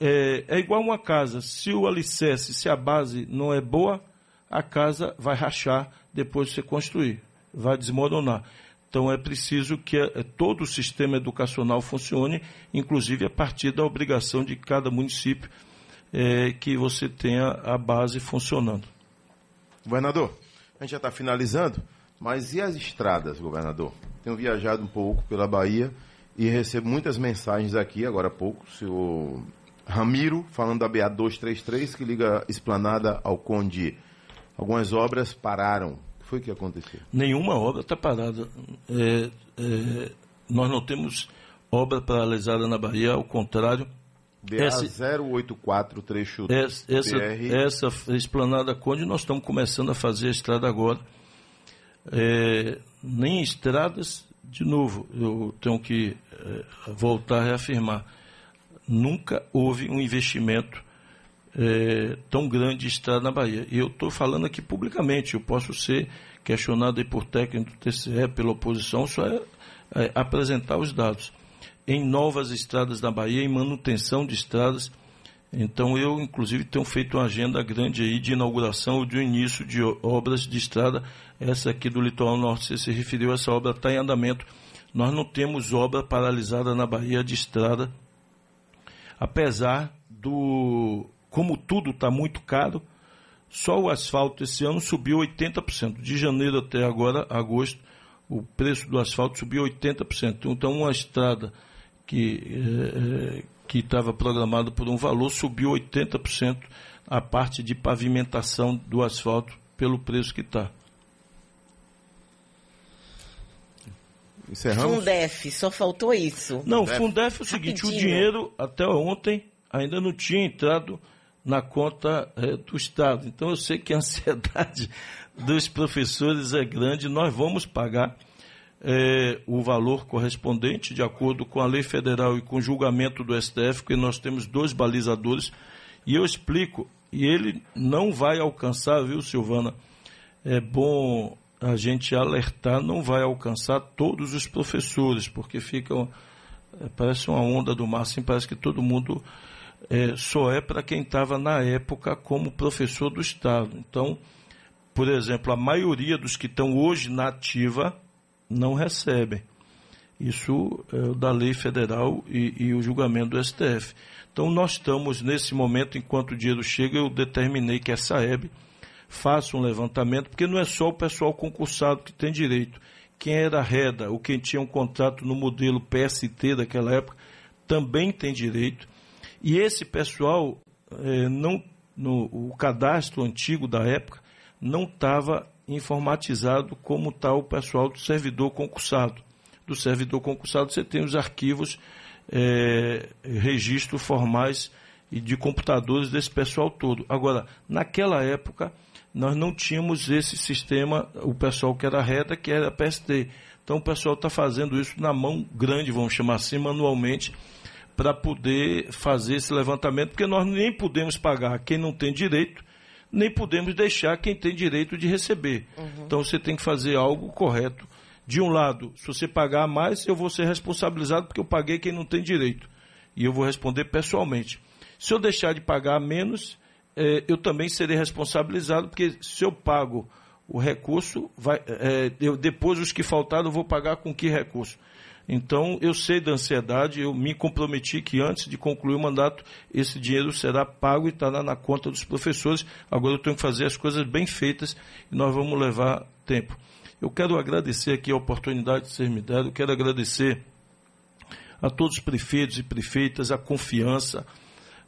é, é igual uma casa. Se o alicerce, se a base não é boa, a casa vai rachar depois de você construir, vai desmoronar. Então é preciso que é, todo o sistema educacional funcione, inclusive a partir da obrigação de cada município é, que você tenha a base funcionando. Governador, a gente já está finalizando, mas e as estradas, governador? Tenho viajado um pouco pela Bahia e recebo muitas mensagens aqui, agora há pouco, o senhor Ramiro, falando da BA 233, que liga Esplanada ao Conde. Algumas obras pararam. O que foi que aconteceu? Nenhuma obra está parada. É, é, nós não temos obra paralisada na Bahia, ao contrário. BA 084 trecho essa, essa, essa Esplanada Conde, nós estamos começando a fazer a estrada agora. É, nem estradas, de novo, eu tenho que é, voltar a reafirmar nunca houve um investimento é, tão grande em estrada na Bahia. E eu estou falando aqui publicamente, eu posso ser questionado aí por técnico do TCE, pela oposição, só é, é apresentar os dados. Em novas estradas na Bahia, em manutenção de estradas. Então eu, inclusive, tenho feito uma agenda grande aí de inauguração ou de início de obras de estrada. Essa aqui do Litoral Norte, você se referiu, essa obra está em andamento. Nós não temos obra paralisada na Bahia de estrada apesar do. Como tudo está muito caro, só o asfalto esse ano subiu 80%. De janeiro até agora, agosto, o preço do asfalto subiu 80%. Então, uma estrada que é, que estava programada por um valor subiu 80% a parte de pavimentação do asfalto pelo preço que está. Encerramos? Fundef, só faltou isso. Não, Fundef, Fundef é o seguinte, Rapidinho. o dinheiro até ontem ainda não tinha entrado na conta é, do Estado. Então eu sei que a ansiedade dos professores é grande, nós vamos pagar é, o valor correspondente de acordo com a lei federal e com o julgamento do STF, porque nós temos dois balizadores, e eu explico, e ele não vai alcançar, viu, Silvana? É bom a gente alertar não vai alcançar todos os professores, porque fica, é, parece uma onda do mar, assim, parece que todo mundo é, só é para quem estava na época como professor do Estado. Então, por exemplo, a maioria dos que estão hoje na ativa não recebem. Isso é da lei federal e, e o julgamento do STF. Então, nós estamos nesse momento, enquanto o dinheiro chega, eu determinei que essa EB faça um levantamento, porque não é só o pessoal concursado que tem direito. Quem era reda ou quem tinha um contrato no modelo PST daquela época também tem direito. E esse pessoal, é, não, no, o cadastro antigo da época não estava informatizado como está o pessoal do servidor concursado. Do servidor concursado você tem os arquivos, é, registros formais e de computadores desse pessoal todo. Agora, naquela época, nós não tínhamos esse sistema, o pessoal que era reta, que era PST. Então o pessoal está fazendo isso na mão grande, vamos chamar assim, manualmente, para poder fazer esse levantamento, porque nós nem podemos pagar quem não tem direito, nem podemos deixar quem tem direito de receber. Uhum. Então você tem que fazer algo correto. De um lado, se você pagar mais, eu vou ser responsabilizado porque eu paguei quem não tem direito. E eu vou responder pessoalmente. Se eu deixar de pagar menos, é, eu também serei responsabilizado, porque se eu pago o recurso, vai, é, eu, depois os que faltaram eu vou pagar com que recurso? Então, eu sei da ansiedade, eu me comprometi que antes de concluir o mandato, esse dinheiro será pago e estará na conta dos professores. Agora eu tenho que fazer as coisas bem feitas e nós vamos levar tempo. Eu quero agradecer aqui a oportunidade de ser me dado, eu quero agradecer a todos os prefeitos e prefeitas a confiança,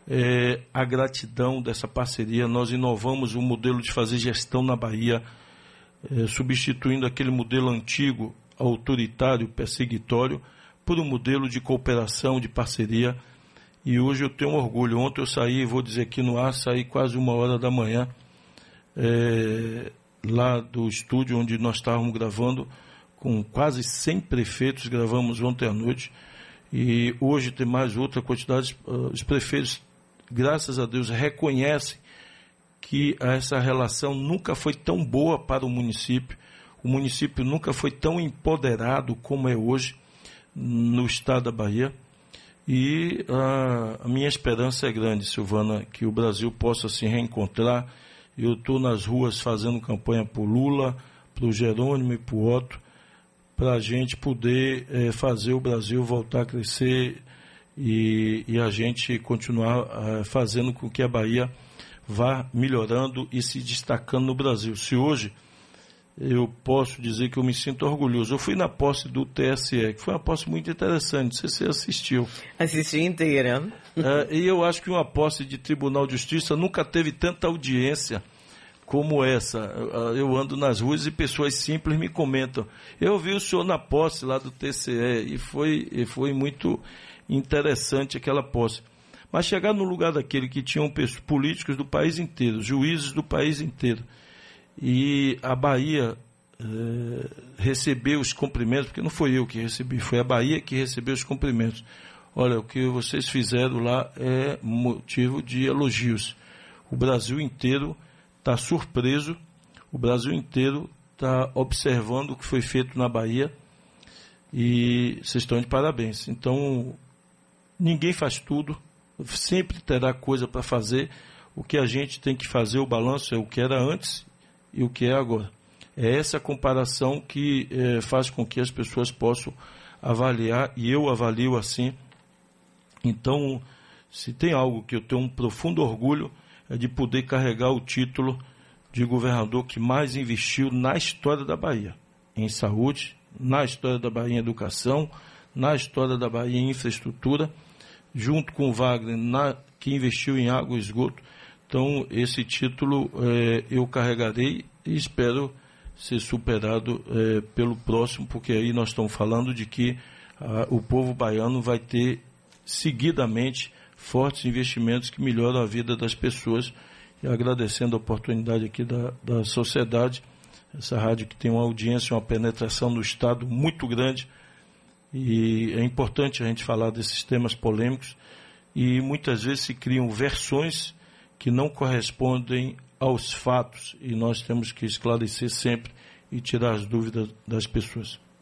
é, a gratidão dessa parceria. Nós inovamos o modelo de fazer gestão na Bahia, é, substituindo aquele modelo antigo, autoritário, perseguitório, por um modelo de cooperação, de parceria. E hoje eu tenho orgulho. Ontem eu saí, vou dizer aqui no ar, saí quase uma hora da manhã, é, lá do estúdio onde nós estávamos gravando, com quase 100 prefeitos, gravamos ontem à noite. E hoje tem mais outra quantidade. Os prefeitos graças a Deus, reconhecem que essa relação nunca foi tão boa para o município, o município nunca foi tão empoderado como é hoje no estado da Bahia. E a, a minha esperança é grande, Silvana, que o Brasil possa se reencontrar. Eu estou nas ruas fazendo campanha por Lula, para o Jerônimo e para o Otto, para a gente poder é, fazer o Brasil voltar a crescer e, e a gente continuar é, fazendo com que a Bahia vá melhorando e se destacando no Brasil. Se hoje eu posso dizer que eu me sinto orgulhoso. Eu fui na posse do TSE, que foi uma posse muito interessante, se você assistiu. Assisti inteira. É, e eu acho que uma posse de Tribunal de Justiça nunca teve tanta audiência como essa. Eu ando nas ruas e pessoas simples me comentam. Eu vi o senhor na posse lá do TCE e foi, e foi muito interessante aquela posse. Mas chegar no lugar daquele que tinham políticos do país inteiro, juízes do país inteiro, e a Bahia eh, recebeu os cumprimentos, porque não foi eu que recebi, foi a Bahia que recebeu os cumprimentos. Olha, o que vocês fizeram lá é motivo de elogios. O Brasil inteiro está surpreso, o Brasil inteiro está observando o que foi feito na Bahia e vocês estão de parabéns. Então, ninguém faz tudo, sempre terá coisa para fazer. O que a gente tem que fazer, o balanço é o que era antes e o que é agora. É essa comparação que é, faz com que as pessoas possam avaliar, e eu avalio assim. Então, se tem algo que eu tenho um profundo orgulho, é de poder carregar o título de governador que mais investiu na história da Bahia, em saúde, na história da Bahia em educação, na história da Bahia em infraestrutura, junto com o Wagner, na, que investiu em água e esgoto. Então, esse título é, eu carregarei e espero ser superado é, pelo próximo, porque aí nós estamos falando de que ah, o povo baiano vai ter seguidamente fortes investimentos que melhoram a vida das pessoas. E agradecendo a oportunidade aqui da, da sociedade, essa rádio que tem uma audiência, uma penetração no Estado muito grande. E é importante a gente falar desses temas polêmicos. E muitas vezes se criam versões que não correspondem aos fatos e nós temos que esclarecer sempre e tirar as dúvidas das pessoas.